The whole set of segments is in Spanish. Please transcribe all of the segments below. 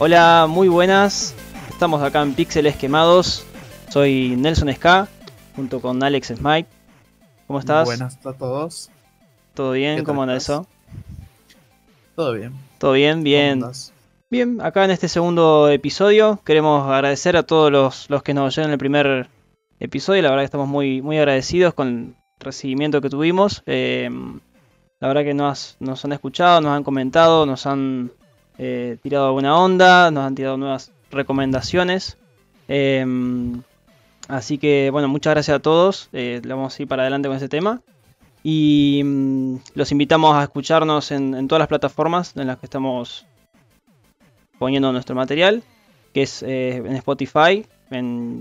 Hola, muy buenas. Estamos acá en Píxeles Quemados. Soy Nelson Ska, junto con Alex Smite. ¿Cómo estás? Buenas a todos. ¿Todo bien? ¿Cómo anda eso? Todo bien. ¿Todo bien? Bien. Bien, acá en este segundo episodio queremos agradecer a todos los, los que nos oyeron en el primer episodio. La verdad que estamos muy, muy agradecidos con el recibimiento que tuvimos. Eh, la verdad que nos, nos han escuchado, nos han comentado, nos han eh, tirado alguna onda, nos han tirado nuevas recomendaciones. Em, así que bueno, muchas gracias a todos. Eh, vamos a ir para adelante con ese tema. Y mm, los invitamos a escucharnos en, todas las plataformas en las que estamos poniendo nuestro material, que es eh, en Spotify,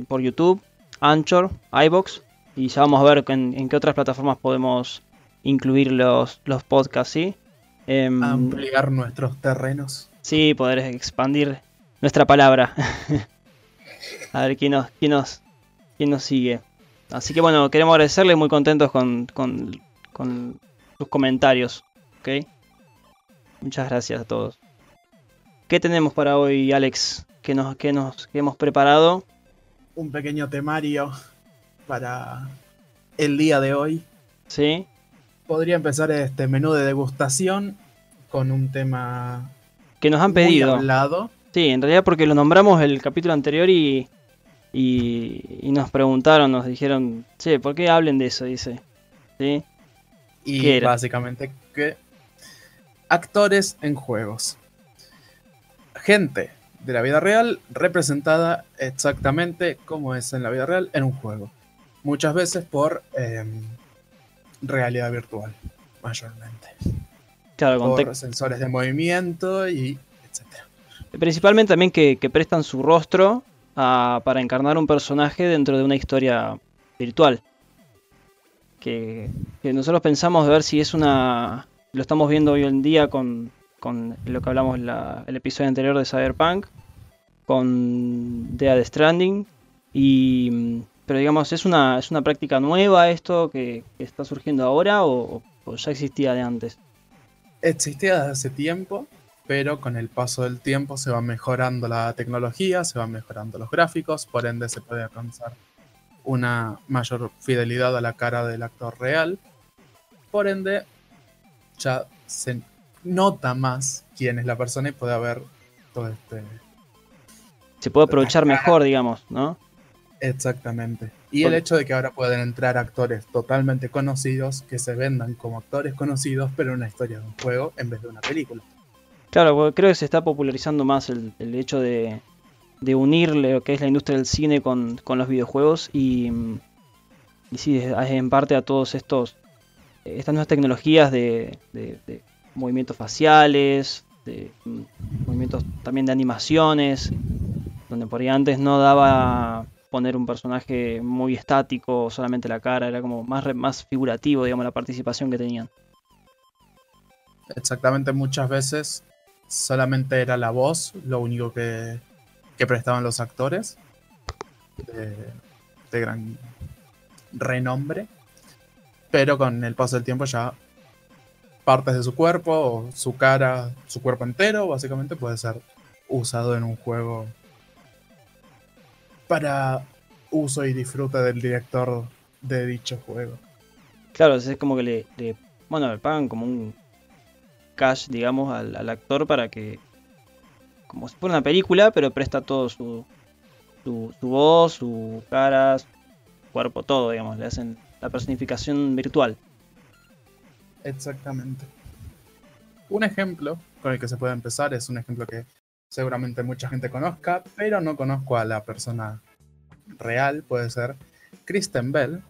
por YouTube, Anchor, iBox. Y ya vamos a ver en, en qué otras plataformas podemos incluir los, los podcasts, ¿sí? Em, Ampliar nuestros terrenos. Sí, poder expandir nuestra palabra. a ver quién nos, quién nos, quién nos sigue. Así que bueno, queremos agradecerle, muy contentos con, con, con sus comentarios. ¿Ok? Muchas gracias a todos. ¿Qué tenemos para hoy, Alex? ¿Qué nos, qué nos qué hemos preparado? Un pequeño temario para el día de hoy. Sí podría empezar este menú de degustación con un tema que nos han pedido. Hablado. Sí, en realidad porque lo nombramos el capítulo anterior y, y, nos preguntaron, nos dijeron, che, ¿por qué hablen de eso? Dice. ¿Sí? Y básicamente que actores en juegos. Gente de la vida real representada exactamente como es en la vida real en un juego. Muchas veces por em, realidad virtual, mayormente. Claro, con sensores de movimiento y etcétera. Principalmente también que, prestan su rostro para encarnar un personaje dentro de una historia virtual. Que, nosotros pensamos de ver si es una... Lo estamos viendo hoy en día con, lo que hablamos en el episodio anterior de Cyberpunk, con Dead Stranding y pero digamos, ¿es una, es una práctica nueva esto que, está surgiendo ahora o, ya existía de antes? Existía desde hace tiempo, pero con el paso del tiempo se va mejorando la tecnología, se van mejorando los gráficos, por ende se puede alcanzar una mayor fidelidad a la cara del actor real. Por ende, ya se nota más quién es la persona y puede haber todo este... Se puede aprovechar mejor, digamos, ¿no? Exactamente. Y el hecho de que ahora pueden entrar actores totalmente conocidos que se vendan como actores conocidos, pero en una historia de un juego en vez de una película. Claro, creo que se está popularizando más el, hecho de, de, unir lo que es la industria del cine con, los videojuegos y, y sí, en parte a todos estos estas nuevas tecnologías de, de movimientos faciales, de movimientos también de animaciones, donde por ahí antes no daba poner un personaje muy estático, solamente la cara, era como más, más figurativo, digamos, la participación que tenían. Exactamente, muchas veces solamente era la voz lo único que, que prestaban los actores de, gran renombre, pero con el paso del tiempo ya partes de su cuerpo su cara, su cuerpo entero, básicamente puede ser usado en un juego para uso y disfrute del director de dicho juego. Claro, es como que le, bueno, le pagan como un cash, digamos, al, actor para que, como si fuera una película, pero presta todo su, su, voz, su cara, su cuerpo, todo, digamos, le hacen la personificación virtual. Exactamente. Un ejemplo con el que se puede empezar es un ejemplo que seguramente mucha gente conozca, pero no conozco a la persona real, puede ser Kristen Bell,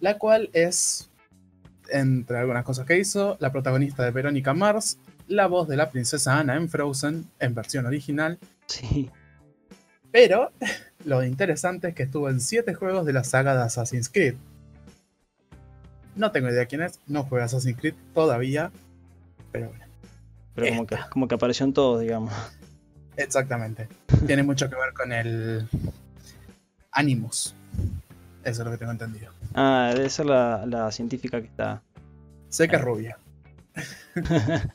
la cual es, entre algunas cosas que hizo, la protagonista de Verónica Mars, la voz de la princesa Anna en Frozen, en versión original. Sí. Pero lo interesante es que estuvo en siete juegos de la saga de Assassin's Creed. No tengo idea quién es, no juega Assassin's Creed todavía, pero bueno. Pero como que, como que apareció en todos, digamos. Exactamente. Tiene mucho que ver con el Animus. Eso es lo que tengo entendido. Ah, debe ser la, científica que está. Sé que es rubia.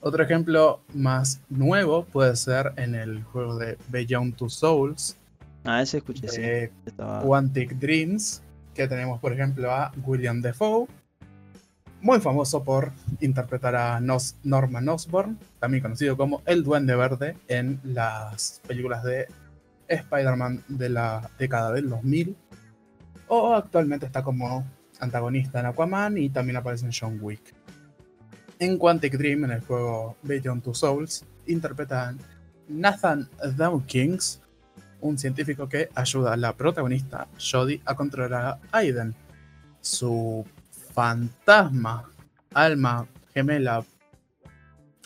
Otro ejemplo más nuevo puede ser en el juego de Beyond Two Souls. Ah, ese escuché, de Quantic Dreams, que tenemos por ejemplo a William Defoe, muy famoso por interpretar a Norman Osborn, también conocido como el Duende Verde en las películas de Spider-Man de la década del 2000, o actualmente está como antagonista en Aquaman y también aparece en John Wick. En Quantic Dream, en el juego Beyond Two Souls, interpretan Nathan Dawkins, un científico que ayuda a la protagonista, Jodie, a controlar a Aiden, su fantasma, alma gemela.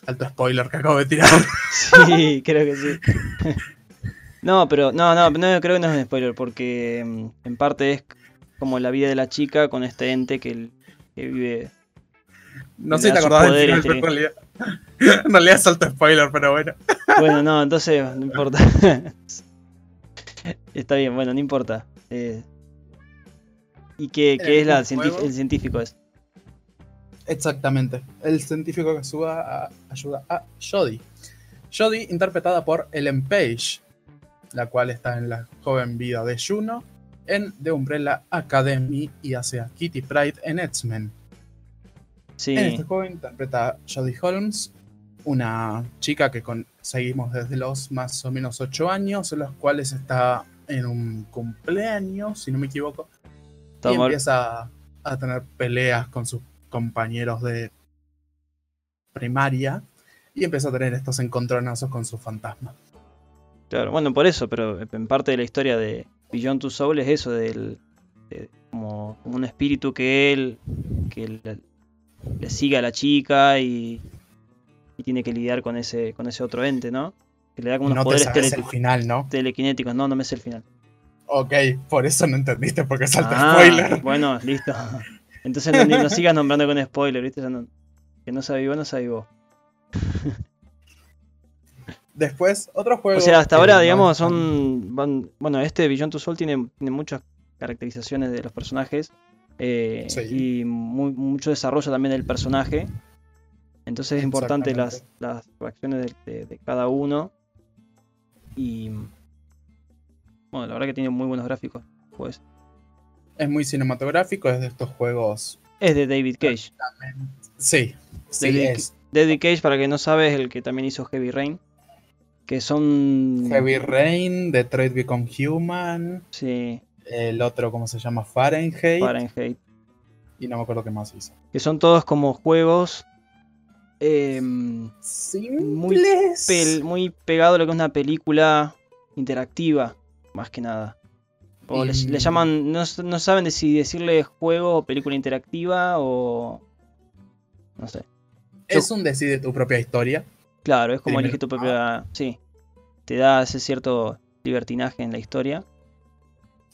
Alto spoiler que acabo de tirar. Sí, creo que sí. No, pero no, no, no creo que no es un spoiler, porque mm, en parte es como la vida de la chica con este ente que, que vive. No sé si te acordás del final, pero en realidad, en realidad es alto spoiler, pero bueno. Bueno, no, entonces no importa. Está bien, bueno, no importa. Eh, ¿Y qué, qué es la el científico? Es? Exactamente, el científico que ayuda a, ayuda a Jodie. Jodie, interpretada por Ellen Page, la cual está en la joven vida de Juno, en The Umbrella Academy y hace a Kitty Pride en X-Men. En este juego interpreta a Jodie Holmes, una chica que seguimos desde los más o menos 8 años, en los cuales está en un cumpleaños, si no me equivoco, y empieza a tener peleas con sus compañeros de primaria y empieza a tener estos encontronazos con su fantasma. Claro, bueno, por eso, pero en parte de la historia de Beyond Two Souls es eso, del, como, un espíritu que él, que le, sigue a la chica y, tiene que lidiar con ese, con ese otro ente, ¿no? Que le da como unos no poderes te el final, ¿no? telequinéticos. No, no me sé el final. Ok, por eso no entendiste, porque salta ah, spoiler. Bueno, listo. Entonces no, no sigas nombrando con spoiler, ¿viste? que no sabía vos, no sabía vos. Después, otro juego. O sea, hasta ahora, digamos, son. bueno, este Beyond Two Soul tiene, tiene muchas caracterizaciones de los personajes. Eh, y mucho desarrollo también del personaje. Entonces es importante las, las reacciones de, cada uno. Y. Bueno, la verdad que tiene muy buenos gráficos. Pues. Es muy cinematográfico, es de estos juegos. Es de David Cage. Sí, sí David, es. David Cage, para que no sabes, es el que también hizo Heavy Rain. Que son. Heavy Rain, Detroit Become Human. Sí. El otro, ¿cómo se llama? Fahrenheit. Fahrenheit. Y no me acuerdo qué más hizo. Que son todos como juegos. Eh, muy, muy pegado a lo que es una película interactiva, más que nada. O le, llaman, no, saben si decirle juego o película interactiva o... No sé. Es un decide tu propia historia. Claro, es como elegir tu propia... Sí. Te da ese cierto libertinaje en la historia.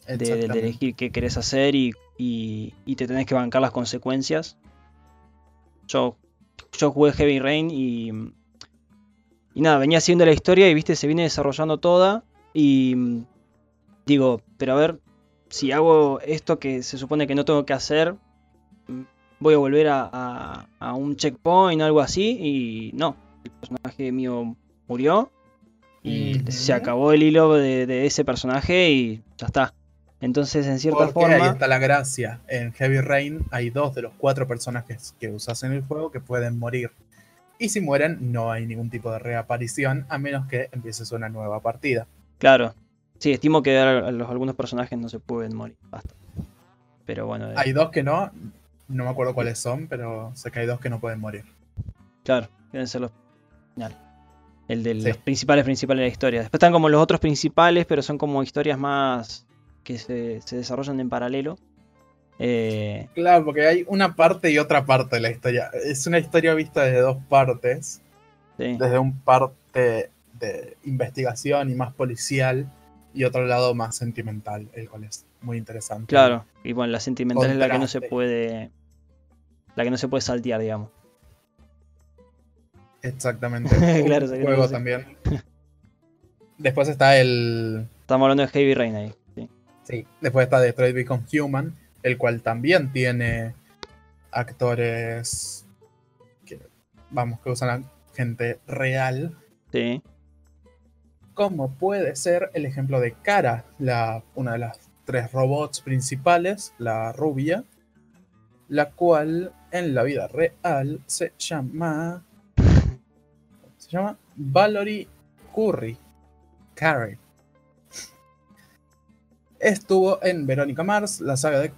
De, elegir qué querés hacer y, te tenés que bancar las consecuencias. Yo, yo jugué Heavy Rain y... Y nada, venía haciendo la historia y viste, se viene desarrollando toda. Y digo, pero a ver, si hago esto que se supone que no tengo que hacer, voy a volver a, un checkpoint o algo así, y no, el personaje mío murió y se acabó el hilo de, ese personaje y ya está. Entonces, en cierta forma. Ahí está la gracia. En Heavy Rain hay dos de los cuatro personajes que usas en el juego que pueden morir. Y si mueren, no hay ningún tipo de reaparición, a menos que empieces una nueva partida. Claro, Sí, estimo que algunos personajes no se pueden morir. Basta. Pero bueno. Eh. Hay dos que no. No me acuerdo cuáles son, pero sé que hay dos que no pueden morir. Claro, deben ser los. El de los principales principales de la historia. Después están como los otros principales, pero son como historias más que se, desarrollan en paralelo. Eh, claro, porque hay una parte y otra parte de la historia. Es una historia vista desde dos partes. Desde un parte de investigación y más policial y otro lado más sentimental, el cual es muy interesante. Claro, y bueno, la sentimental es la que no se puede. La que no se puede saltear, digamos. Exactamente. claro, Un juego también. Después está el. Estamos hablando de Heavy Rain ahí. Sí. sí. Después está Detroit Become Human, el cual también tiene actores que, vamos, que usan gente real. Sí. Como puede ser el ejemplo de Cara, la, una de las tres robots principales, la rubia, la cual en la vida real se llama. Se llama Valerie Curry. Carrie. Estuvo en Verónica Mars, la saga de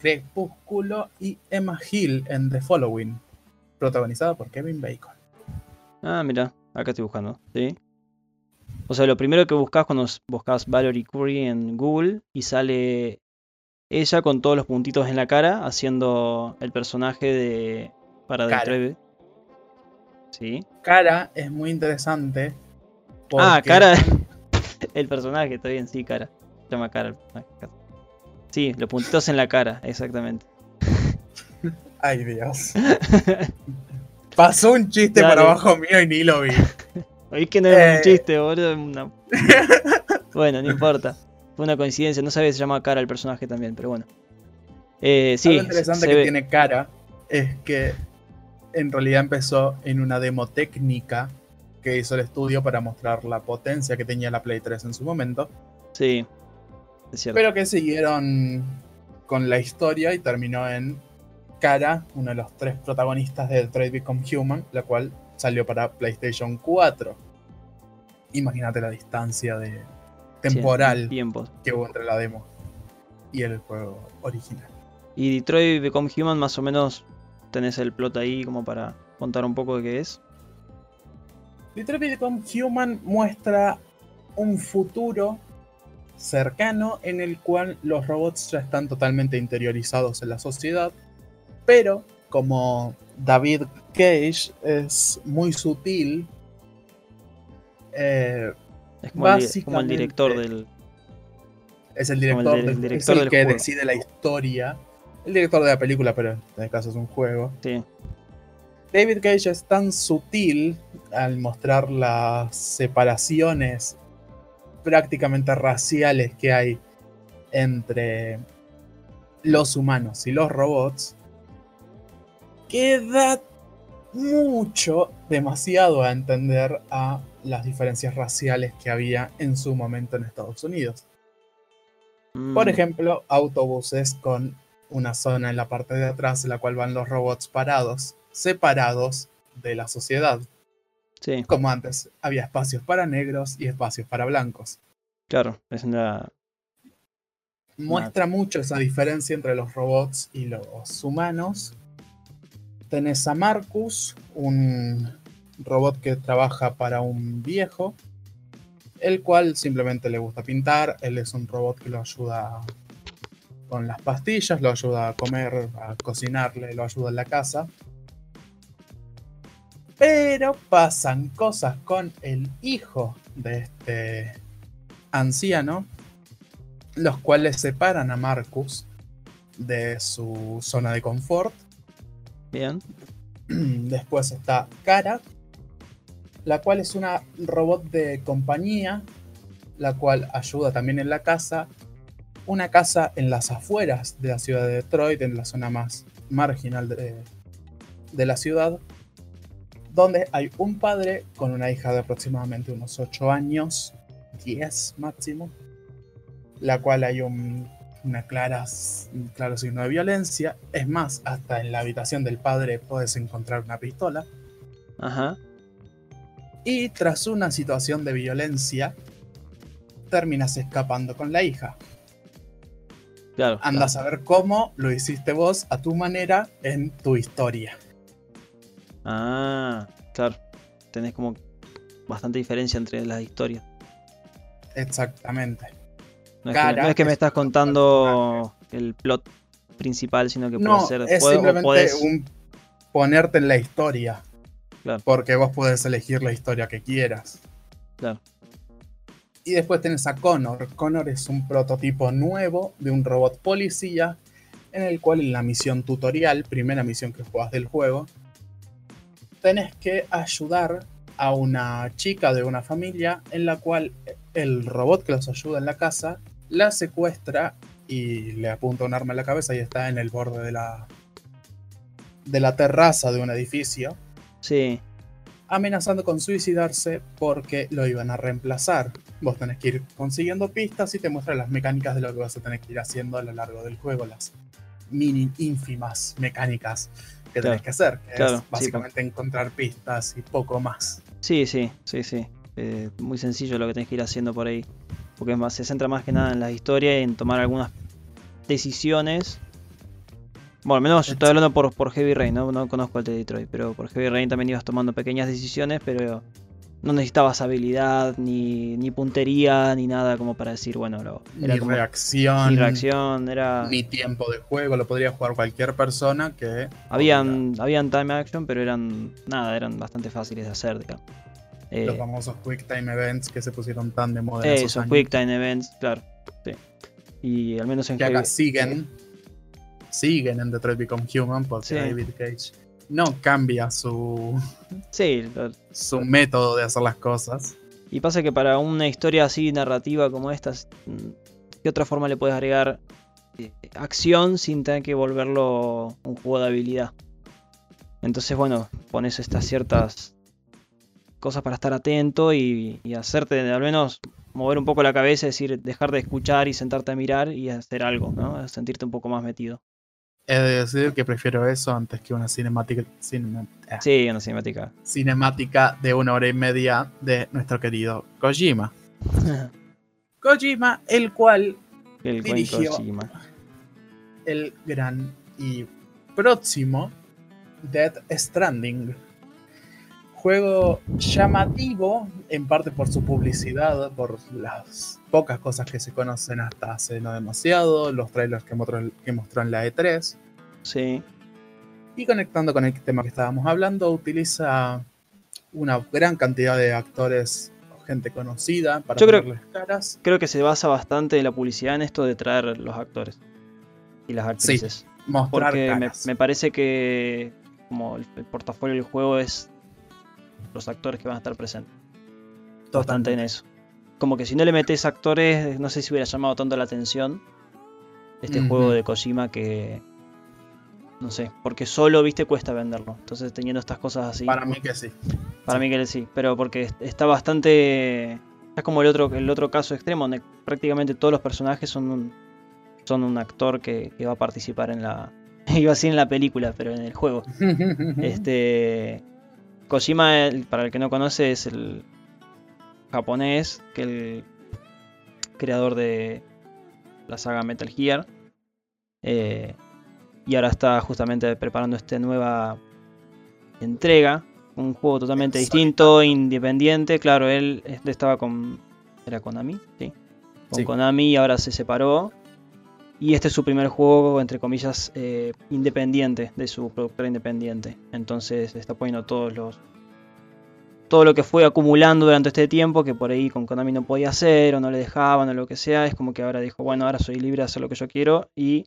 Crepúsculo y Emma Hill en The Following, protagonizada por Kevin Bacon. Ah, mira, acá estoy buscando, ¿sí? O sea, lo primero que buscas cuando buscas Valerie Curry en Google y sale ella con todos los puntitos en la cara haciendo el personaje de para Detroit. Sí. Cara es muy interesante. Ah, cara. el personaje, está bien, sí, cara. Se llama cara Sí, los puntitos en la cara, exactamente. Ay, Dios. Pasó un chiste por abajo mío y ni lo vi. Oí que no era un eh. chiste, boludo. bueno, no importa. Fue una coincidencia, no sabía si se llama cara el personaje también, pero bueno. Eh, sí, Lo interesante que tiene cara es que en realidad empezó en una demo técnica que hizo el estudio para mostrar la potencia que tenía la Play 3 en su momento. Sí, es cierto. Pero que siguieron con la historia y terminó en Cara, uno de los tres protagonistas de Detroit Become Human, la cual salió para PlayStation 4. Imagínate la distancia de temporal que hubo entre la demo y el juego original. Y Detroit Become Human, más o menos, tenés el plot ahí como para contar un poco de qué es. Detroit Become Human muestra un futuro cercano en el cual los robots ya están totalmente interiorizados en la sociedad, pero como David Cage es muy sutil, eh, es como, el, director del... Es el director, del, es el que decide la historia. El director de la película, pero en este caso es un juego. Sí. David Cage es tan sutil al mostrar las separaciones prácticamente raciales que hay entre los humanos y los robots, que da mucho, demasiado a entender a las diferencias raciales que había en su momento en Estados Unidos. Por mm. ejemplo, autobuses con una zona en la parte de atrás en la cual van los robots parados, separados de la sociedad. Como antes, había espacios para negros y espacios para blancos. Claro, es una... Muestra mucho esa diferencia entre los robots y los humanos. Tenés a Marcus, un robot que trabaja para un viejo, el cual simplemente le gusta pintar. Él es un robot que lo ayuda con las pastillas, lo ayuda a comer, a cocinarle, lo ayuda en la casa. Pero pasan cosas con el hijo de este anciano, los cuales separan a Marcus de su zona de confort. Bien. Después está Kara, la cual es una robot de compañía, la cual ayuda también en la casa. Una casa en las afueras de la ciudad de Detroit, en la zona más marginal de, de la ciudad, donde hay un padre con una hija de aproximadamente unos 8 años, 10 máximo, la cual hay un, una clara, un claro signo de violencia. Es más, hasta en la habitación del padre puedes encontrar una pistola. Ajá. Y tras una situación de violencia, terminas escapando con la hija. Claro, Andas a ver cómo lo hiciste vos a tu manera en tu historia. Ah, claro. Tenés como bastante diferencia entre las historias. Exactamente. No es, que, me estás contando el plot principal, sino que puede ser. Es simplemente un ponerte en la historia. Claro. Porque vos puedes elegir la historia que quieras. Claro. Y después tenés a Connor. Connor es un prototipo nuevo de un robot policía. En el cual en la misión tutorial, primera misión que juegas del juego, tenés que ayudar a una chica de una familia en la cual el robot que los ayuda en la casa la secuestra y le apunta un arma en la cabeza y está en el borde de la de la terraza de un edificio. Sí. amenazando con suicidarse porque lo iban a reemplazar. Vos tenés que ir consiguiendo pistas y te muestra las mecánicas de lo que vas a tener que ir haciendo a lo largo del juego, las mini ínfimas mecánicas que tenés que hacer, que es básicamente encontrar pistas y poco más. Sí, sí, sí, sí. Eh, muy sencillo lo que tenés que ir haciendo por ahí. Porque más, se centra más que nada en la historia y en tomar algunas decisiones bueno, al menos yo estoy hablando por, por Heavy Rain, ¿no? no conozco el de Detroit, pero por Heavy Rain también ibas tomando pequeñas decisiones, pero no necesitabas habilidad, ni, ni puntería, ni nada como para decir, bueno, lo, era ni reacción. Ni reacción, era... Ni tiempo de juego, lo podría jugar cualquier persona que... Habían, habían time action, pero eran, nada, eran bastante fáciles de hacer, digamos. Los eh, famosos Quick Time Events que se pusieron tan de moda. En esos Quick Time Events, claro. Sí. Y al menos en que acá siguen siguen en Detroit Become Human porque David Cage no cambia su, sí, su método de hacer las cosas. Y pasa que para una historia así narrativa como esta, ¿qué otra forma le puedes agregar eh, acción sin tener que volverlo un juego de habilidad? Entonces, bueno, pones estas ciertas cosas para estar atento y, y hacerte al menos mover un poco la cabeza, es decir, dejar de escuchar y sentarte a mirar y hacer algo, ¿no? Sentirte un poco más metido. He de decir que prefiero eso antes que una cinemática. Eh, sí, una cinemática. Cinemática de una hora y media de nuestro querido Kojima. Kojima, el cual el dirigió Kojima. el gran y próximo Dead Stranding. Juego llamativo, en parte por su publicidad, por las pocas cosas que se conocen hasta hace no demasiado, los trailers que mostró, que mostró en la E3. Sí. Y conectando con el tema que estábamos hablando, utiliza una gran cantidad de actores o gente conocida para Yo creo, caras. Creo que se basa bastante en la publicidad en esto de traer los actores y las actrices. Sí, mostrar Porque Me, parece que como el, portafolio del juego es los actores que van a estar presentes. Bastante en eso como que si no le metes actores, no sé si hubiera llamado tanto la atención este juego de Kojima que no sé, porque solo, viste, cuesta venderlo. Entonces teniendo estas cosas así. Para mí que sí. Para mí que sí, pero porque está bastante es como el otro el otro caso extremo donde prácticamente todos los personajes son un, son un actor que, va a participar en la iba a decir en la película, pero en el juego. este Kojima, para el que no conoce, es el japonés que el creador de la saga Metal Gear. Eh, y ahora está justamente preparando esta nueva entrega. Un juego totalmente distinto, independiente. Claro, él estaba con. ¿Era Konami? Sí. Con Konami y ahora se separó. Y este es su primer juego, entre comillas, eh, independiente, de su productora independiente. Entonces está poniendo todos los todo lo que fue acumulando durante este tiempo, que por ahí con Konami no podía hacer, o no le dejaban, o lo que sea, es como que ahora dijo, bueno, ahora soy libre de hacer lo que yo quiero y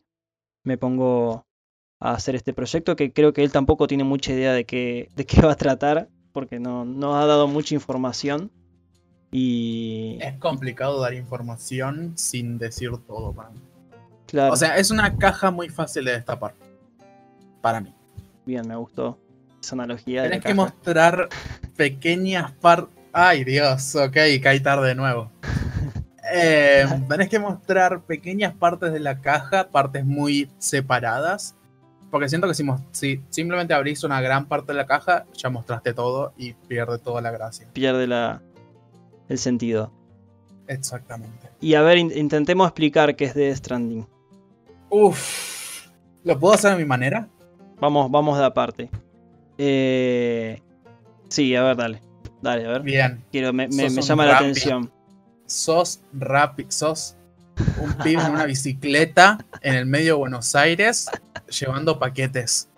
me pongo a hacer este proyecto, que creo que él tampoco tiene mucha idea de qué, de qué va a tratar, porque no, no ha dado mucha información. Y... Es complicado dar información sin decir todo para. Claro. O sea, es una caja muy fácil de destapar. Para mí. Bien, me gustó esa analogía. Tenés que mostrar pequeñas partes. Ay, Dios, ok, caí tarde de nuevo. Eh, tenés que mostrar pequeñas partes de la caja, partes muy separadas. Porque siento que si, si, simplemente abrís una gran parte de la caja, ya mostraste todo y pierde toda la gracia. Pierde la, el sentido. Exactamente. Y a ver, intentemos explicar qué es de Stranding. Uf. ¿Lo puedo hacer de mi manera? Vamos, vamos de aparte. Eh, Sí, a ver, dale. Dale, a ver. Bien. Quiero, me, llama la atención. Sos rápido, sos un pibe en una bicicleta en el medio de Buenos Aires llevando paquetes.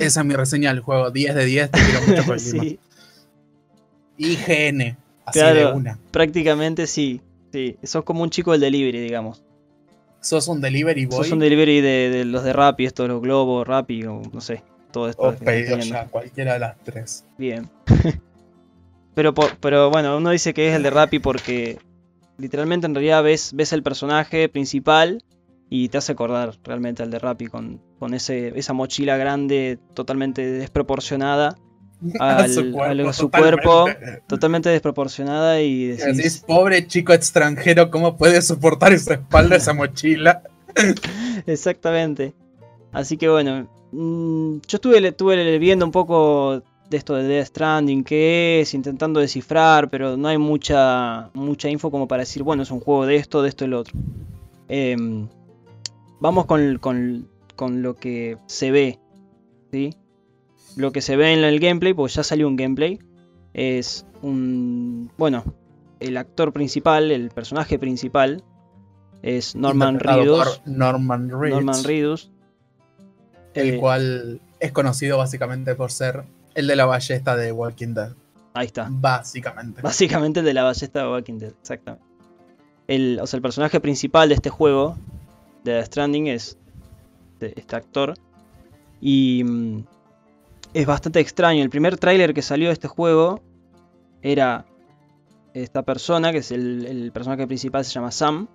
Esa es mi reseña del juego. 10 de 10, te quiero mucho por sí. IGN. Así de una. Prácticamente sí. Sí. Sos como un chico del delivery, digamos. Sos un delivery boy. Sos un delivery de, los de Rappi, estos, los globos, Rappi, no sé todo esto. O pedido ya, cualquiera de las tres. Bien. pero, pero bueno, uno dice que es el de Rappi porque literalmente en realidad ves, ves el personaje principal y te hace acordar realmente al de Rappi con, con ese, esa mochila grande totalmente desproporcionada a su cuerpo, su cuerpo totalmente desproporcionada y decís, pobre chico extranjero, ¿cómo puede soportar esa espalda, esa mochila? Exactamente. Así que bueno, mm, yo estuve, estuve viendo un poco de esto de Death Stranding, qué es, intentando descifrar, pero no hay mucha, mucha info como para decir, bueno, es un juego de esto, de esto y lo otro. Em, vamos con, con, con, lo que se ve, ¿sí? Lo que se ve en el gameplay, porque ya salió un gameplay, es un... Bueno, el actor principal, el personaje principal, es Norman Reedus. Norman Reedus. Norman Reedus. El eh, cual es conocido básicamente por ser el de la ballesta de Walking Dead. Ahí está. Básicamente. Básicamente el de la ballesta de Walking Dead, exactamente. El, o sea, el personaje principal de este juego, de The Stranding, es este actor. Y mm, es bastante extraño. El primer tráiler que salió de este juego era esta persona, que es el, el, personaje principal, se llama Sam,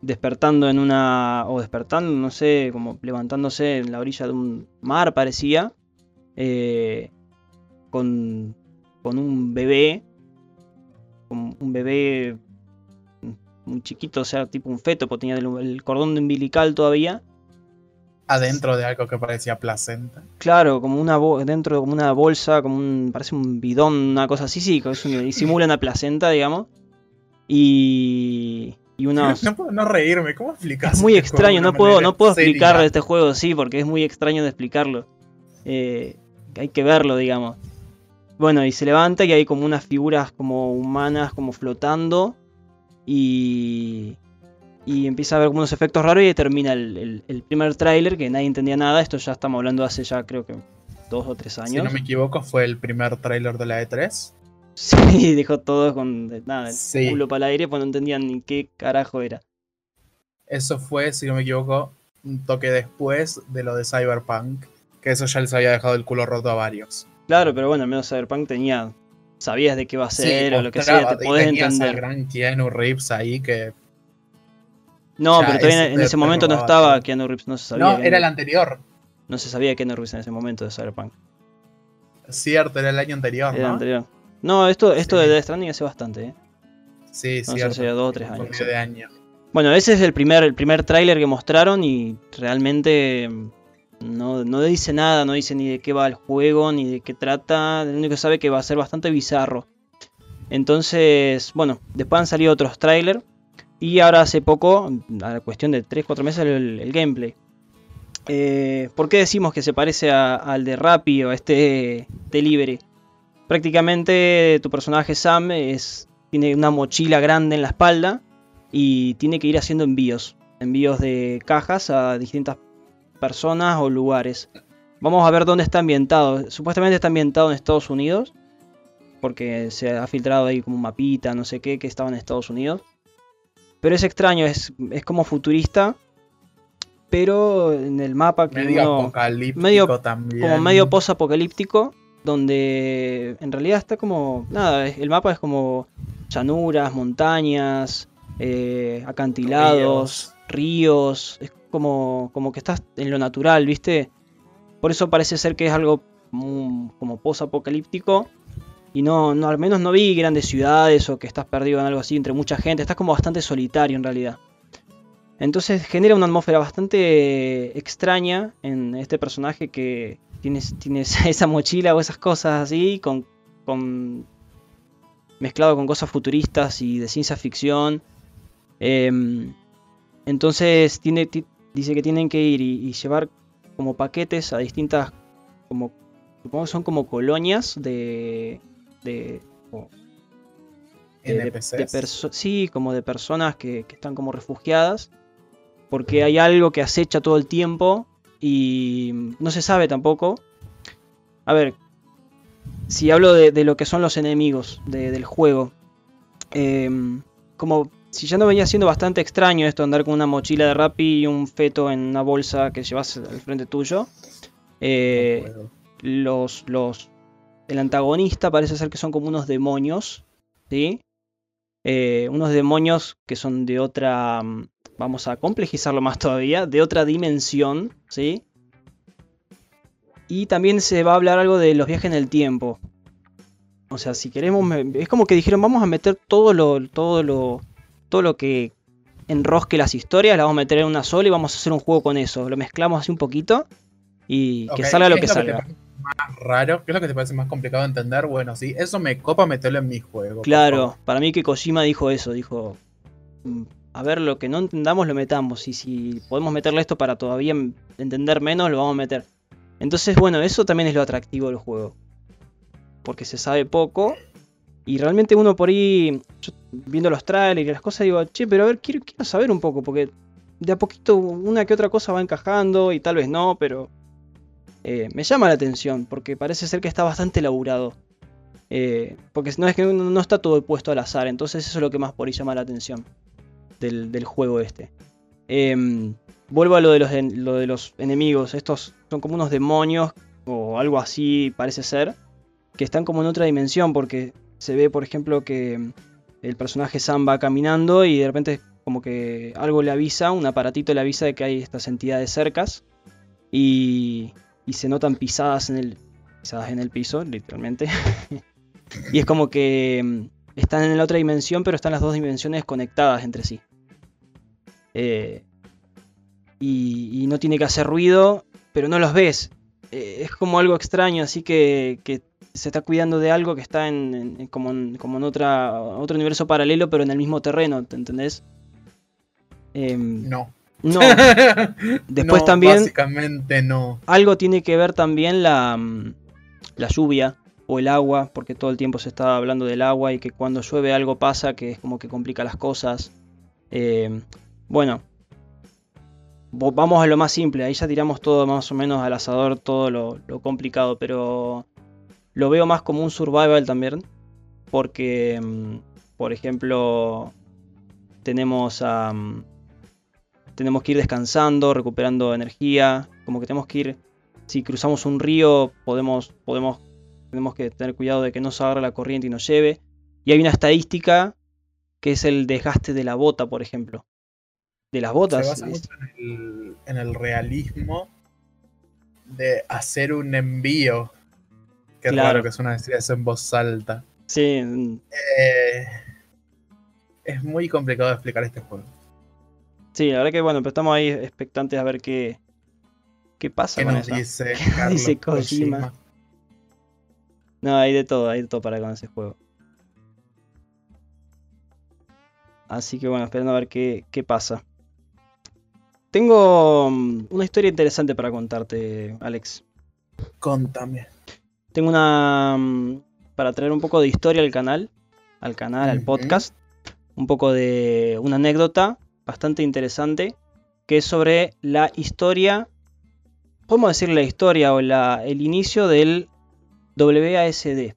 despertando en una... o despertando, no sé, como levantándose en la orilla de un mar, parecía. Eh, con, con un bebé, con un bebé muy chiquito, o sea, tipo un feto, porque tenía el, cordón umbilical todavía. Adentro de algo que parecía placenta. Claro, como una dentro de como una bolsa, como un. parece un bidón, una cosa así, sí, y simula una placenta, digamos. Y. Y unos... No puedo no reírme, ¿cómo explicas? Es muy extraño, no puedo, no puedo explicar este juego, sí, porque es muy extraño de explicarlo. Eh, hay que verlo, digamos. Bueno, y se levanta y hay como unas figuras como humanas como flotando. Y, y empieza a ver como unos efectos raros y termina el, primer tráiler que nadie entendía nada. Esto ya estamos hablando hace ya creo que dos o tres años. Si no me equivoco, fue el primer tráiler de la E3. Sí, dejó todo con nada, el culo para el aire, pues no entendían ni qué carajo era. Eso fue, si no me equivoco, un toque después de lo de Cyberpunk que eso ya les había dejado el culo roto a varios. Claro, pero bueno, al menos Cyberpunk tenía. Sabías de qué va a ser o lo que sea, te podés entender. El gran Keanu Reeves ahí que. No, pero todavía en ese momento no estaba Keanu Reeves, no se sabía. No, era el anterior. No se sabía Keanu Reeves en ese momento de Cyberpunk. Cierto, era el año anterior, era ¿no? El anterior. No, esto, esto de Death Stranding hace bastante, ¿eh? Sí, sí. cierto. hace dos o tres años. Bueno, ese es el primer, el primer tráiler que mostraron y realmente no, dice nada, no dice ni de qué va el juego, ni de qué trata. Lo único que sabe que va a ser bastante bizarro. Entonces, bueno, después han salido otros trailers. Y ahora hace poco, a la cuestión de 3-4 meses, el, gameplay. Eh, ¿Por qué decimos que se parece al de Rappi o a este Delivery? Prácticamente tu personaje Sam tiene una mochila grande en la espalda y tiene que ir haciendo envíos. Envíos de cajas a distintas personas o lugares. Vamos a ver dónde está ambientado. Supuestamente está ambientado en Estados Unidos. Porque se ha filtrado ahí como un mapita, no sé qué, que estaba en Estados Unidos. Pero es extraño, es, es como futurista. Pero en el mapa que medio apocalíptico también. Como medio post-apocalíptico. Donde en realidad está como. Nada, el mapa es como llanuras, montañas, eh, acantilados, ríos. ríos como, como que estás en lo natural, ¿viste? Por eso parece ser que es algo como post-apocalíptico. Y no, no, al menos no vi grandes ciudades o que estás perdido en algo así entre mucha gente. Estás como bastante solitario en realidad. Entonces genera una atmósfera bastante extraña en este personaje que tienes, tienes esa mochila o esas cosas así, con, con mezclado con cosas futuristas y de ciencia ficción. Em, entonces tiene, dice que tienen que ir y, llevar como paquetes a distintas, como supongo que son como colonias de... de, sí, como de personas que, están como refugiadas, porque hay algo que acecha todo el tiempo y no se sabe tampoco. A ver, si hablo de, lo que son los enemigos del juego, em, como si ya no venía siendo bastante extraño esto andar con una mochila de Rappi y un feto en una bolsa que llevas al frente tuyo. Eh, los, los, el antagonista parece ser que son como unos demonios, ¿sí? Eh, unos demonios que son de otra, mm, vamos a complejizarlo más todavía, de otra dimensión, ¿sí? Y también se va a hablar algo de los viajes en el tiempo. O sea, si queremos, es como que dijeron, vamos a meter todo lo, todo lo, todo lo que enrosque las historias, la vamos a meter en una sola y vamos a hacer un juego con eso. Lo mezclamos así un poquito y que salga lo que salga. Más raro? ¿Qué es lo que te parece más complicado de entender? Bueno, sí, eso me copa meterlo en mi juego. Claro, para mí que Kojima dijo eso, dijo, mm, a ver, lo que no entendamos lo metamos y si podemos meterle esto para todavía entender menos, lo vamos a meter. Entonces, bueno, eso también es lo atractivo del juego. Porque se sabe poco y realmente uno por ahí, viendo los trailers y las cosas, digo, che, pero a ver, quiero, quiero saber un poco, porque de a poquito una que otra cosa va encajando y tal vez no, pero eh, me llama la atención, porque parece ser que está bastante elaborado. Eh, porque no es que no, está todo puesto al azar, entonces eso es lo que más por ahí llama la atención del, juego este. Em, vuelvo a lo de, los, lo de los enemigos, estos son como unos demonios o algo así parece ser, que están como en otra dimensión, porque se ve, por ejemplo, que el personaje Sam va caminando y de repente como que algo le avisa, un aparatito le avisa de que hay estas entidades cercas y, y se notan pisadas en el, pisadas en el piso, literalmente. y es como que mm, están en la otra dimensión, pero están las dos dimensiones conectadas entre sí. Eh, y, no tiene que hacer ruido, pero no los ves. Eh, es como algo extraño, así que, se está cuidando de algo que está en, como, en, como en otra, otro universo paralelo, pero en el mismo terreno, ¿te entendés? Em, no. No. Después también. Básicamente no. Algo tiene que ver también la, mm, la lluvia o el agua, porque todo el tiempo se está hablando del agua y que cuando llueve algo pasa que es como que complica las cosas. Em, bueno, vamos a lo más simple, ahí ya tiramos todo más o menos al asador, todo lo, lo complicado, pero lo veo más como un survival también. Porque, mm, por ejemplo, tenemos a. Mm, tenemos que ir descansando, recuperando energía. Como que tenemos que ir. Si cruzamos un río, podemos. podemos tenemos que tener cuidado de que no se agarre la corriente y nos lleve. Y hay una estadística que es el desgaste de la bota, por ejemplo. De las botas. Se basa mucho en el realismo de hacer un envío Qué claro. que es una eso en voz alta. Sí. Eh, es muy complicado de explicar este juego. Sí, la verdad que bueno, pero estamos ahí expectantes a ver qué, qué pasa ¿Qué nos dice, dice Kojima? No, hay de todo, hay de todo para con ese juego. Así que bueno, esperando a ver qué, qué pasa. Tengo mm, una historia interesante para contarte, Alex. Contame. Tengo una. Mm, para traer un poco de historia al canal, al canal, al podcast. Un poco de una anécdota bastante interesante. Que es sobre la historia. Podemos decir la historia o la, el inicio del WASD.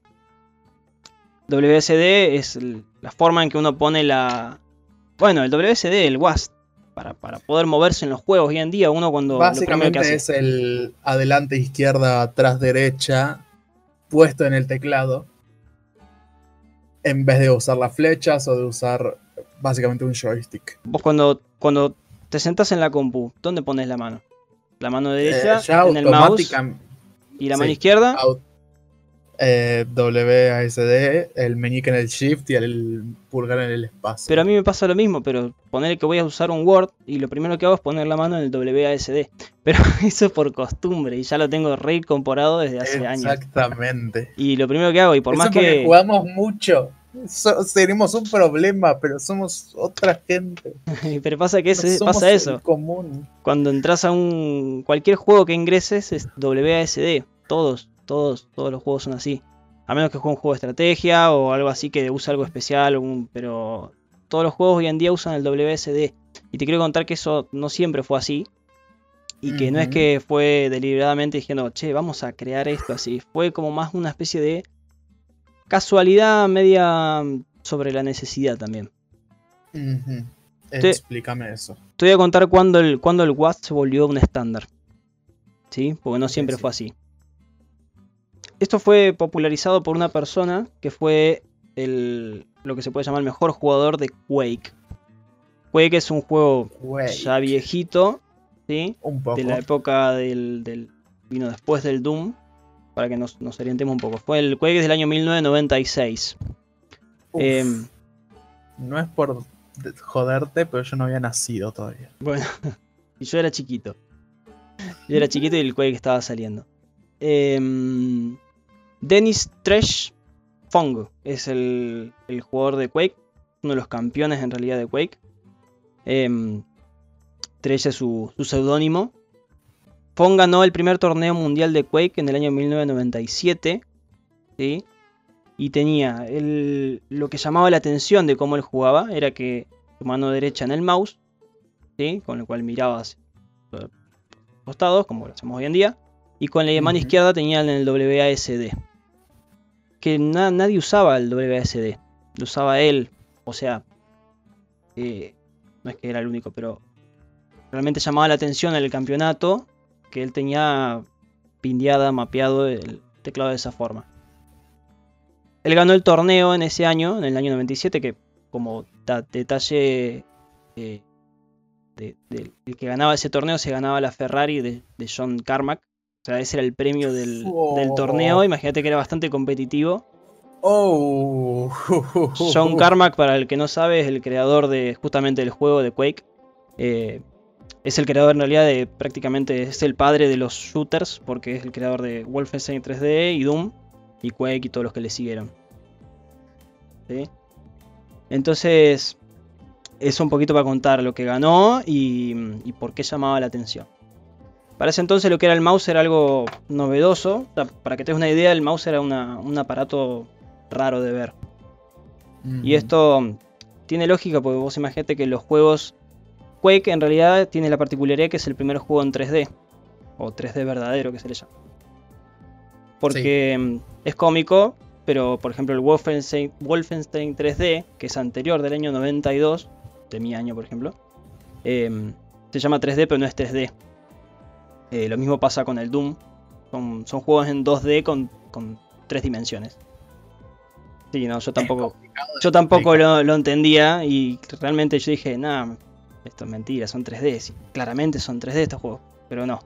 WSD es la forma en que uno pone la. Bueno, el WSD, el WASD. Para, para, poder moverse en los juegos hoy en día, uno cuando. Básicamente es el adelante, izquierda, atrás, derecha puesto en el teclado en vez de usar las flechas o de usar básicamente un joystick. Vos cuando, cuando te sentas en la compu, ¿dónde pones la mano? La mano derecha eh, en el mouse y la mano izquierda eh, WASD, el meñique en el Shift y el pulgar en el espacio. Pero a mí me pasa lo mismo, pero poner que voy a usar un Word y lo primero que hago es poner la mano en el WASD. Pero eso es por costumbre y ya lo tengo re incorporado desde hace años. Exactamente. Y lo primero que hago, y por más que. jugamos mucho. Tenemos un problema, pero somos otra gente. pero pasa que pasa eso. Común. Cuando entras a un cualquier juego que ingreses es WASD, todos todos, todos los juegos son así. A menos que juegue un juego de estrategia o algo así que use algo especial, pero todos los juegos hoy en día usan el WSD. Y te quiero contar que eso no siempre fue así. Y que no es que fue deliberadamente diciendo, che, vamos a crear esto así. Fue como más una especie de casualidad media sobre la necesidad también. Explícame eso. Te voy a contar cuando el, cuando el WASD se volvió un estándar. ¿Sí? Porque no siempre fue así esto fue popularizado por una persona que fue el, lo que se puede llamar el mejor jugador de Quake. Quake es un juego ya viejito, ¿sí? Un poco. De la época del, vino después del Doom, para que nos, orientemos un poco. Fue el Quake del año 1996. Em, no es por joderte, pero yo no había nacido todavía. Bueno, y yo era chiquito. Yo era chiquito y el Quake estaba saliendo. Em, Dennis Tresh Fong es el, jugador de Quake, uno de los campeones en realidad de Quake. Eh, Tresh es su, seudónimo. Fong ganó el primer torneo mundial de Quake en el año 1997. Y tenía lo que llamaba la atención de cómo él jugaba era que su mano derecha en el mouse, ¿sí? con el cual miraba hacia los costados, como lo hacemos hoy en día, y con la mano izquierda tenía el WASD. Que nadie usaba el WASD, lo usaba él, o sea, eh, no es que era el único, pero realmente llamaba la atención en el campeonato que él tenía pindiada, mapeado el teclado de esa forma. Él ganó el torneo en ese año, en el año 97, que como detalle eh, el que ganaba ese torneo se ganaba la Ferrari de, John Carmack. O sea, ese era el premio del, oh. torneo. Imagínate que era bastante competitivo. Oh. John Carmack, para el que no sabe, es el creador de justamente del juego de Quake. Eh, es el creador en realidad de prácticamente es el padre de los shooters porque es el creador de Wolfenstein 3D y Doom y Quake y todos los que le siguieron. Entonces es un poquito para contar lo que ganó y, por qué llamaba la atención. Para ese entonces lo que era el mouse era algo novedoso. para que tengas una idea, el mouse era un aparato raro de ver. Y esto tiene lógica porque vos imaginate que los juegos Quake en realidad tiene la particularidad que es el primer juego en 3D. O 3D verdadero que se le llama. Porque mm, es cómico, pero por ejemplo el Wolfenstein, 3D, que es anterior del año 92, de mi año por ejemplo, em, se llama 3D pero no es 3D. Eh, lo mismo pasa con el Doom. Son, juegos en 2D con, con tres dimensiones. Sí, no, yo tampoco, yo tampoco lo, lo, entendía y realmente yo dije, nada, esto es mentira, son 3D. claramente son 3D estos juegos, pero no.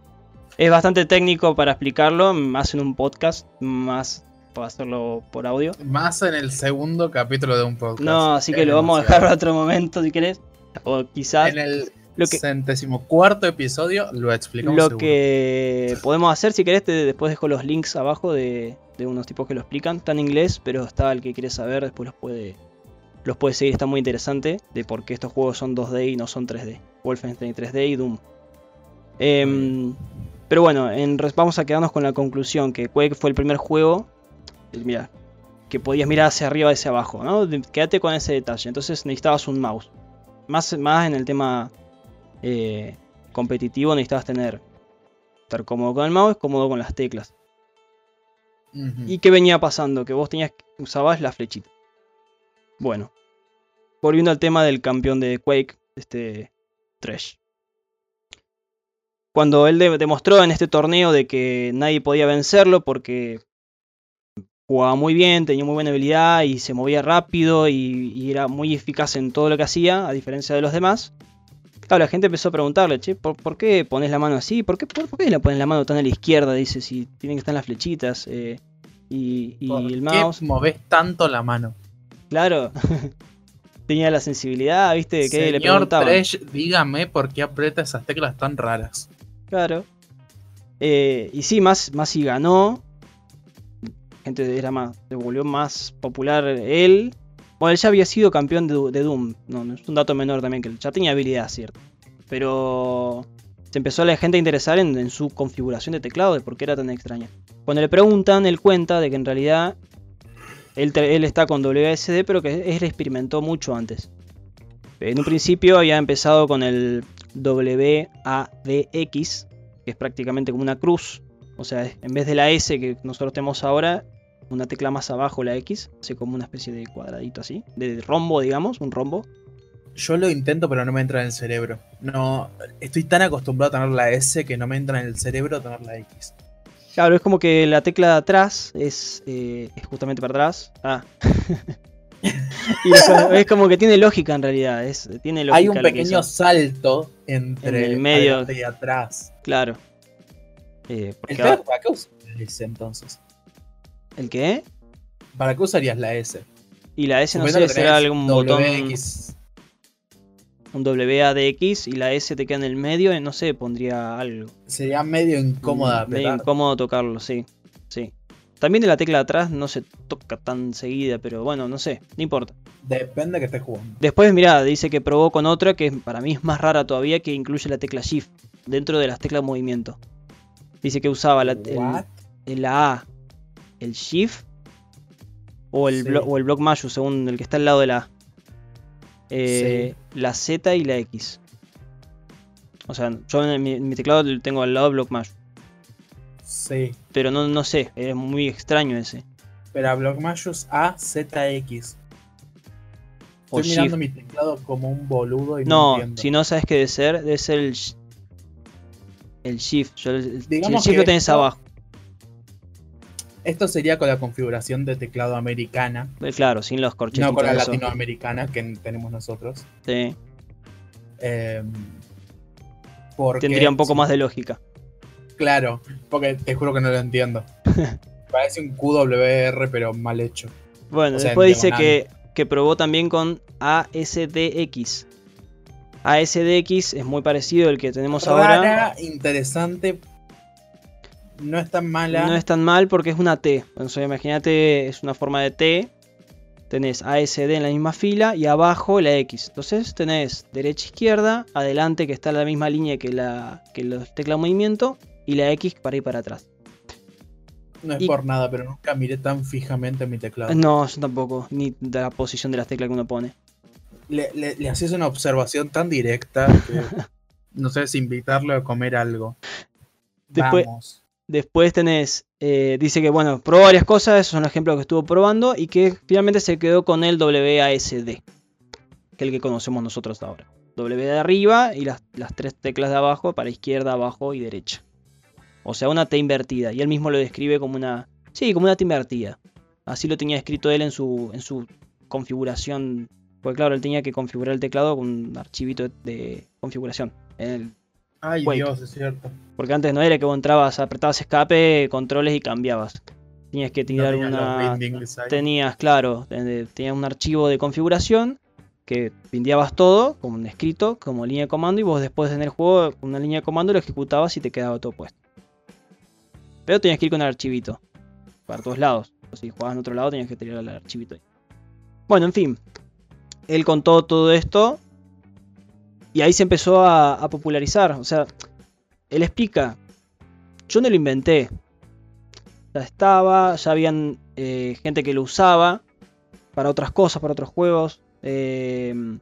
Es bastante técnico para explicarlo, más en un podcast, más para hacerlo por audio. Más en el segundo capítulo de un podcast. No, así que lo vamos a dejar para otro momento si querés. O quizás... En el lo centésimo cuarto episodio lo explicamos. Lo que podemos hacer, si querés, después dejo los links abajo de, de unos tipos que lo explican. Está en inglés, pero está el que quiere saber, después los puede los puedes seguir, está muy interesante de por qué estos juegos son 2D y no son 3D. Wolfenstein 3D y Doom. Em, pero bueno, vamos a quedarnos con la conclusión que Quake fue el primer juego, mira, que podías mirar hacia arriba y hacia abajo, ¿no? Quédate con ese detalle. Entonces necesitabas un mouse. Más, más en el tema eh, competitivo necesitabas tener estar cómodo con el mouse, cómodo con las teclas. ¿Y qué venía pasando? Que vos tenías usabas la flechita. Bueno, volviendo al tema del campeón de Quake, este Trash. Cuando él demostró en este torneo de que nadie podía vencerlo porque jugaba muy bien, tenía muy buena habilidad y se movía rápido y, era muy eficaz en todo lo que hacía, a diferencia de los demás. Claro, la gente empezó a preguntarle, che, ¿por, qué pones la mano así? ¿Por qué, por, qué le pones la mano tan a la izquierda? Dice, si tienen que estar las flechitas. Eh, y, el mouse. ¿Por qué moves tanto la mano? Claro. Tenía la sensibilidad, ¿viste? Que le preguntaban. Tresh, dígame por qué aprieta esas teclas tan raras. Claro. Eh, y sí, más, más si ganó. Gente era más. Se volvió más popular él. Bueno, él ya había sido campeón de, Doom. No, es un dato menor también, que ya tenía habilidad, ¿cierto? Pero se empezó a la gente a interesar en, en, su configuración de teclado, de por qué era tan extraña. Cuando le preguntan, él cuenta de que en realidad él, está con WSD, pero que él experimentó mucho antes. En un principio había empezado con el WADX, que es prácticamente como una cruz. O sea, en vez de la S que nosotros tenemos ahora, una tecla más abajo, la X, hace como una especie de cuadradito así, de rombo, digamos, un rombo. Yo lo intento, pero no me entra en el cerebro. No, estoy tan acostumbrado a tener la S que no me entra en el cerebro tener la X. Claro, es como que la tecla de atrás es, eh, justamente para atrás. Ah. es, como que tiene lógica en realidad. Es, tiene Hay un pequeño salto entre el medio y atrás. Claro. Eh, ¿Para qué usarías la S entonces? ¿El qué? ¿Para qué usarías la S? Y la S no sé, será algún botón. Un WADX y la S te queda en el medio y no sé, pondría algo. Sería medio incómoda. Medio incómodo tocarlo, sí. Sí. También de la tecla de atrás no se toca tan seguida, pero bueno, no sé, no importa. Depende que estés jugando. Después, mirá, dice que probó con otra que para mí es más rara todavía, que incluye la tecla Shift dentro de las teclas de movimiento. Dice que usaba la, el, la A, el Shift o el, o el Block Mayu, según el que está al lado de la A. Eh, la Z y la X. O sea, yo en mi, teclado tengo al lado Block Mayu. Sí. Pero no, no sé, es muy extraño ese. Pero a Block A, Z, X. Estoy mirando mi teclado como un boludo y no. No, si no sabes qué debe ser, debe ser el, el Shift. el, Shift lo tenés abajo. Esto sería con la configuración de teclado americana. Eh, claro, sin los corchetes. No con la latinoamericana que tenemos nosotros. Sí. Em, Tendría un poco más de lógica. Claro, porque te juro que no lo entiendo. Parece un QWR, pero mal hecho. Bueno, después dice que, que probó también con ASDX. ASDX es muy parecido al que tenemos ahora. interesante, no es tan mala. No es tan mal porque es una T. Entonces, imagínate, es una forma de T. Tenés ASD en la misma fila y abajo la X. Entonces tenés derecha, izquierda, adelante que está en la misma línea que, la, que los teclas de movimiento y la X para ir para atrás. No es por nada, pero nunca miré tan fijamente mi teclado. No, yo tampoco, ni de la posición de las teclas que uno pone. Le, le, haces una observación tan directa que no sé si invitarlo a comer algo. Después, Después tenés, eh, dice que bueno, probó varias cosas, esos son los ejemplos que estuvo probando y que finalmente se quedó con el WASD, que es el que conocemos nosotros ahora. W de arriba y las, tres teclas de abajo para izquierda, abajo y derecha. O sea, una T invertida. Y él mismo lo describe como una. Sí, como una T invertida. Así lo tenía escrito él en su, en su configuración. Porque claro, él tenía que configurar el teclado con un archivito de configuración. En el Ay, Dios, es cierto. Porque antes no era que vos entrabas, apretabas escape, controles y cambiabas. Tenías que tirar una. Tenías, claro, tenías un archivo de configuración que pindiabas todo, como un escrito, como línea de comando, y vos después en el juego, con una línea de comando, lo ejecutabas y te quedaba todo puesto. Pero tenías que ir con el archivito. Para todos lados. si jugabas en otro lado, tenías que tirar el archivito ahí. Bueno, en fin. Él contó todo esto y ahí se empezó a, popularizar. O sea, él explica, yo no lo inventé. Ya estaba, ya habían eh, gente que lo usaba para otras cosas, para otros juegos. Em,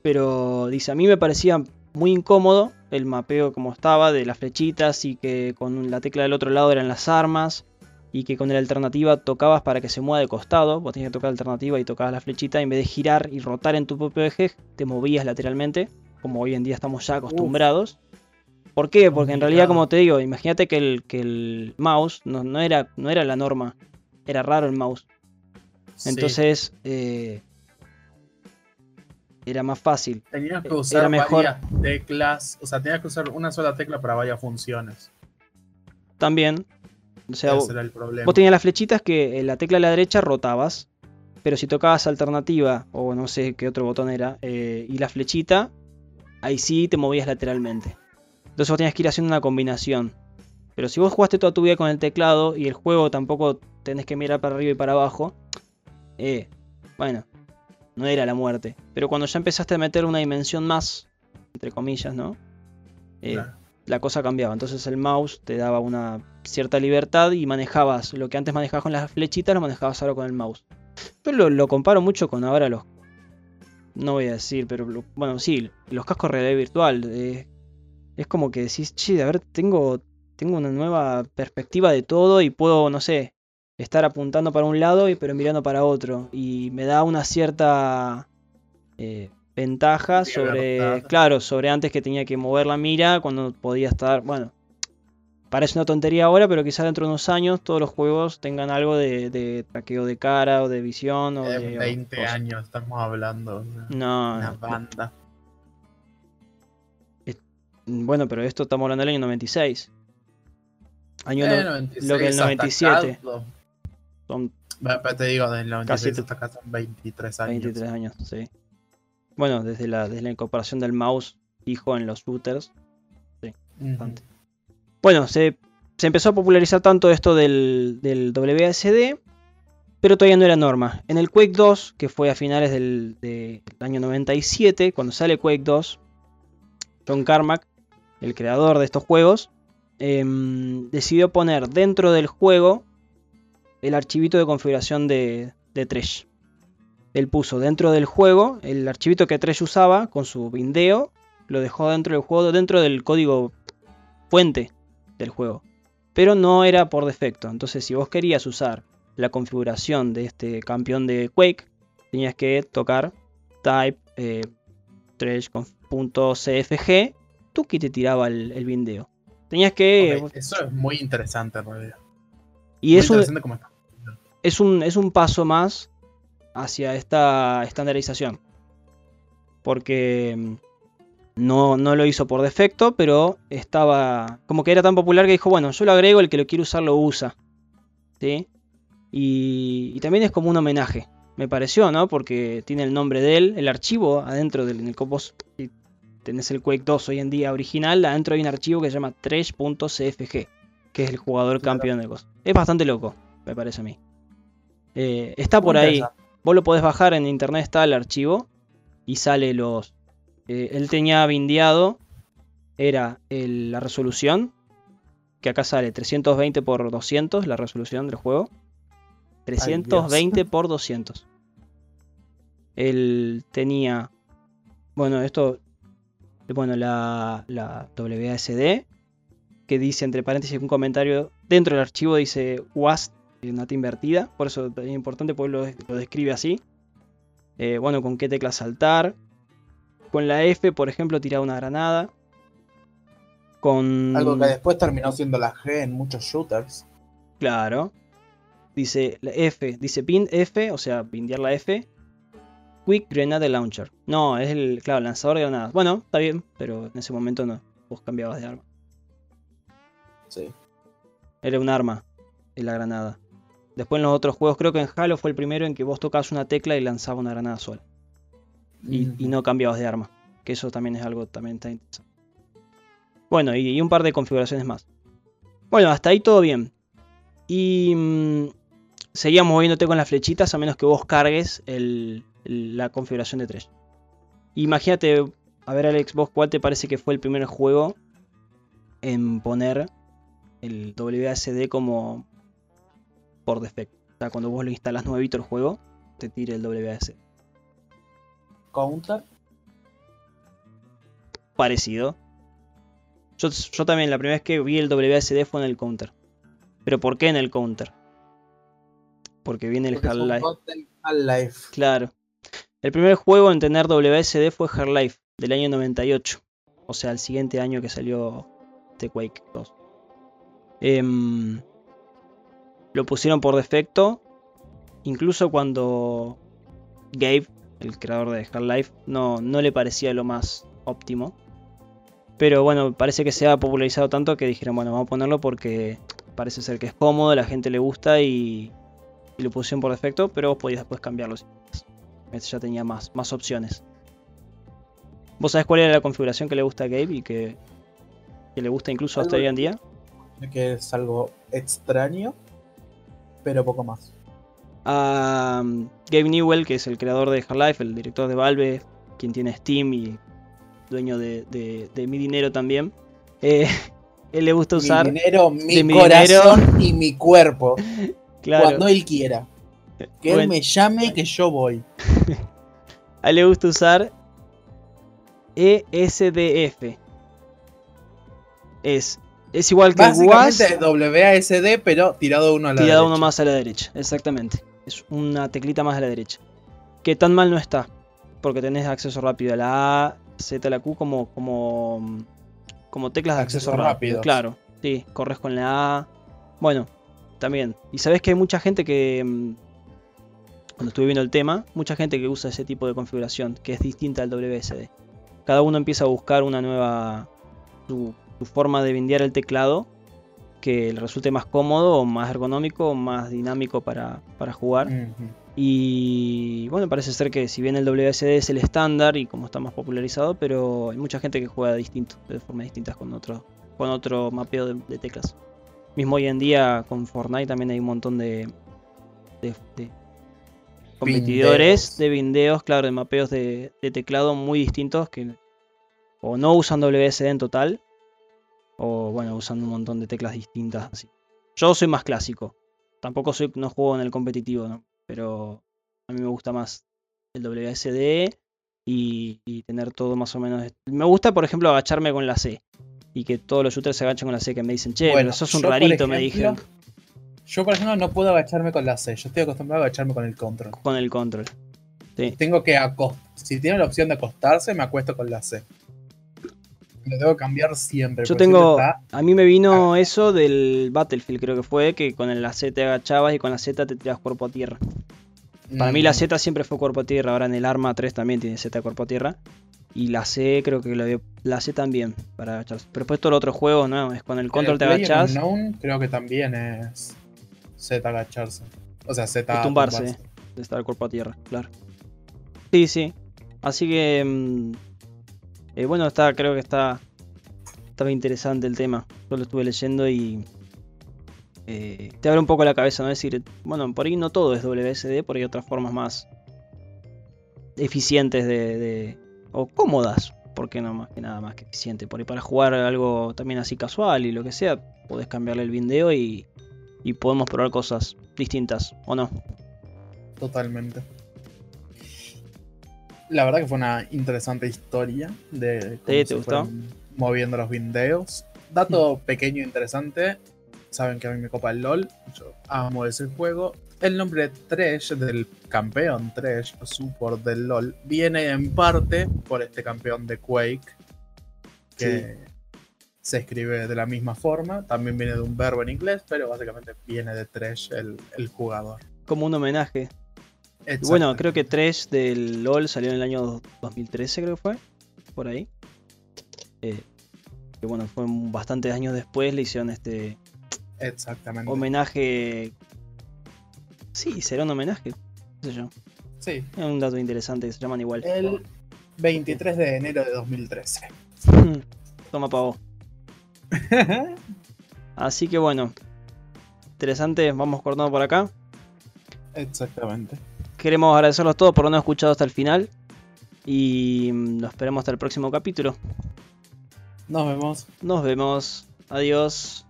pero dice, a mí me parecía muy incómodo el mapeo como estaba de las flechitas y que con la tecla del otro lado eran las armas y que con la alternativa tocabas para que se mueva de costado, vos tenías que tocar la alternativa y tocabas la flechita, en vez de girar y rotar en tu propio eje, te movías lateralmente, como hoy en día estamos ya acostumbrados. ¿Por qué? Porque en realidad, como te digo, imagínate que el, que el mouse no, era, no era la norma, era raro el mouse. Entonces, eh, era más fácil. Tenías que usar mejor. varias teclas, o sea, tenías que usar una sola tecla para varias funciones. También, o sea, vos, tenías las flechitas que en la tecla de la derecha rotabas, pero si tocabas alternativa o no sé qué otro botón era, eh, y la flechita, ahí sí te movías lateralmente. Entonces vos tenías que ir haciendo una combinación. Pero si vos jugaste toda tu vida con el teclado y el juego tampoco tenés que mirar para arriba y para abajo, eh, bueno, no era la muerte. Pero cuando ya empezaste a meter una dimensión más, entre comillas, ¿no? Eh, la cosa cambiaba. Entonces el mouse te daba una cierta libertad y manejabas lo que antes manejabas con las flechitas, lo manejabas ahora con el mouse. Pero lo, comparo mucho con ahora los. No voy a decir, pero bueno, sí, los cascos realidad virtual. Eh, es como que decís, che, a ver, tengo, tengo una nueva perspectiva de todo y puedo, no sé, estar apuntando para un lado y pero mirando para otro. Y me da una cierta. Eh, ventaja sobre, claro, sobre antes que tenía que mover la mira cuando podía estar, bueno, parece una tontería ahora, pero quizás dentro de unos años todos los juegos tengan algo de, traqueo de cara o de visión o de 20 años estamos hablando. no, una banda. Bueno, pero esto estamos hablando del año 96. Año lo que el 97. Son te digo, desde el 96 hasta acá son 23 años. 23 años, sí. Bueno, desde la, desde la incorporación del mouse fijo en los shooters. Sí, bastante. Bueno, se, empezó a popularizar tanto esto del, del, WASD, pero todavía no era norma. En el Quake 2, que fue a finales del, del año 97, cuando sale Quake 2, John Carmack, el creador de estos juegos, em, decidió poner dentro del juego el archivito de configuración de, de Tresh. Él puso dentro del juego el archivito que Tresh usaba con su Vindeo, lo dejó dentro del juego, dentro del código fuente del juego. Pero no era por defecto. Entonces, si vos querías usar la configuración de este campeón de Quake, tenías que tocar type eh, tresh.cfg, tú que te tiraba el, el Vindeo. Tenías que. eso es muy interesante en realidad. Y es un, es, un, es un paso más hacia esta estandarización. Porque mm, no, no, lo hizo por defecto, pero estaba como que era tan popular que dijo, bueno, yo lo agrego, el que lo quiere usar lo usa. ¿Sí? Y, también es como un homenaje, me pareció, ¿no? Porque tiene el nombre de él, el archivo adentro del en el vos tenés el Quake 2 hoy en día original, adentro hay un archivo que se llama trash.cfg, que es el jugador campeón del COS. Es bastante loco, me parece a mí. Eh, está por ahí. Vos lo podés bajar en internet, está el archivo y sale los. Eh, él tenía vindiado, era la resolución, que acá sale 320 por 200, la resolución del juego. 320 por 200. Él tenía, bueno, esto, bueno, la, la WASD, que dice entre paréntesis un comentario, dentro del archivo dice WASD una T invertida, por eso es importante porque lo, describe así. Eh, bueno, con qué tecla saltar. Con la F, por ejemplo, tirar una granada. Con... Algo que después terminó siendo la G en muchos shooters. Claro. Dice la F, dice pin F, o sea, pindear la F. Quick Grenade Launcher. No, es el, claro, lanzador de granadas. Bueno, está bien, pero en ese momento no. Vos cambiabas de arma. Sí. Era un arma, y la granada. Después en los otros juegos, creo que en Halo fue el primero en que vos tocabas una tecla y lanzaba una granada sola. Y, no cambiabas de arma. Que eso también es algo también tan interesante. Bueno, y, un par de configuraciones más. Bueno, hasta ahí todo bien. Y mm, seguías moviéndote con las flechitas a menos que vos cargues la configuración de 3. Imagínate, a ver Alex, vos cuál te parece que fue el primer juego en poner el WASD como por defecto. O sea, cuando vos lo instalas nuevito el juego, te tira el WASD. ¿Counter? Parecido. Yo, también, la primera vez que vi el WASD fue en el counter. ¿Pero por qué en el counter? Porque viene el Half-Life. Claro. El primer juego en tener WSD fue Half-Life, del año 98. O sea, el siguiente año que salió The Quake 2. Em, lo pusieron por defecto. Incluso cuando Gabe, el creador de Half-Life, no, no le parecía lo más óptimo. Pero bueno, parece que se ha popularizado tanto que dijeron, bueno, vamos a ponerlo porque parece ser que es cómodo, la gente le gusta y, lo pusieron por defecto, pero vos podías después cambiarlo. Este ya tenía más, más opciones. ¿Vos sabés cuál era la configuración que le gusta a Gabe y que, que le gusta incluso hasta hoy en día? Que es algo extraño, pero poco más. A Gabe Newell, que es el creador de Half-Life, el director de Valve, quien tiene Steam y dueño de, mi dinero también. Eh, él le gusta usar. Mi dinero, mi, corazón y mi cuerpo. Cuando él quiera. Que él me llame que yo voy. a él le gusta usar ESDF. Es es igual que WASD. WASD, pero tirado uno a la tirado uno más a la derecha, exactamente. Es una teclita más a la derecha. Que tan mal no está. Porque tenés acceso rápido a la A, Z, a la Q como, como, como teclas de acceso, rápido. Claro, sí, corres con la A. Bueno, también. Y sabes que hay mucha gente que, mm, cuando estuve viendo el tema, mucha gente que usa ese tipo de configuración, que es distinta al WSD. Cada uno empieza a buscar una nueva, su forma de vindear el teclado que le resulte más cómodo, más ergonómico, más dinámico para, jugar. Y bueno, parece ser que si bien el WSD es el estándar y como está más popularizado, pero hay mucha gente que juega distinto, de formas distintas con otro, con otro mapeo de, teclas. Mismo hoy en día con Fortnite también hay un montón de, de, competidores de vindeos, claro, de mapeos de, de, teclado muy distintos que o no usan WSD en total o bueno, usando un montón de teclas distintas así. Yo soy más clásico. Tampoco soy, no juego en el competitivo, ¿no? Pero a mí me gusta más el WSD y, tener todo más o menos. Me gusta, por ejemplo, agacharme con la C. Y que todos los shooters se agachen con la C, que me dicen, che, pero sos un rarito, me dijeron. Yo, por ejemplo, no puedo agacharme con la C. Yo estoy acostumbrado a agacharme con el control. Con el control. Sí. Tengo que acostar. Si tiene la opción de acostarse, me acuesto con la C. Lo tengo que cambiar siempre. Yo tengo. A mí me vino eso del Battlefield, creo que fue, que con la C te agachabas y con la Z te tirabas cuerpo a tierra. Para mí la mm. Z siempre fue cuerpo a tierra, ahora en el Arma 3 también tiene Z cuerpo a tierra. Y la C creo que lo la C también para agacharse. Pero después todo el otro juego, no, es con el control te agachas. creo que también es Z agacharse. O sea, Z tumbarse, de estar cuerpo a tierra, claro. Sí, sí. Así que mm, eh, bueno, está, creo que está estaba interesante el tema. Yo lo estuve leyendo y eh, te abre un poco la cabeza, ¿no? Es decir, bueno, por ahí no todo es WSD, por ahí otras formas más eficientes de, o cómodas, porque no más que nada más que eficiente. Por ahí para jugar algo también así casual y lo que sea, podés cambiarle el video y, y podemos probar cosas distintas, ¿o no? Totalmente la verdad que fue una interesante historia de cómo moviendo los videos. Dato mm. pequeño interesante. Saben que a mí me copa el LOL. Yo amo ese juego. El nombre Tresh del campeón Tresh, support del LOL, viene en parte por este campeón de Quake. Que se escribe de la misma forma. También viene de un verbo en inglés, pero básicamente viene de Tresh el, el jugador. Como un homenaje bueno, creo que 3 del LOL salió en el año 2013, creo que fue. Por ahí. Eh, que bueno, fue bastantes años después, le hicieron este. Exactamente. Homenaje. Sí, será un homenaje. No sé yo. Sí. Es un dato interesante, se llaman igual. El 23 de enero de 2013. Toma pavo. Así que bueno. Interesante, vamos cortando por acá. Exactamente. Queremos agradecerlos todos por habernos escuchado hasta el final. Y nos esperamos hasta el próximo capítulo. Nos vemos. Nos vemos. Adiós.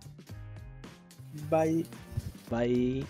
Bye. Bye.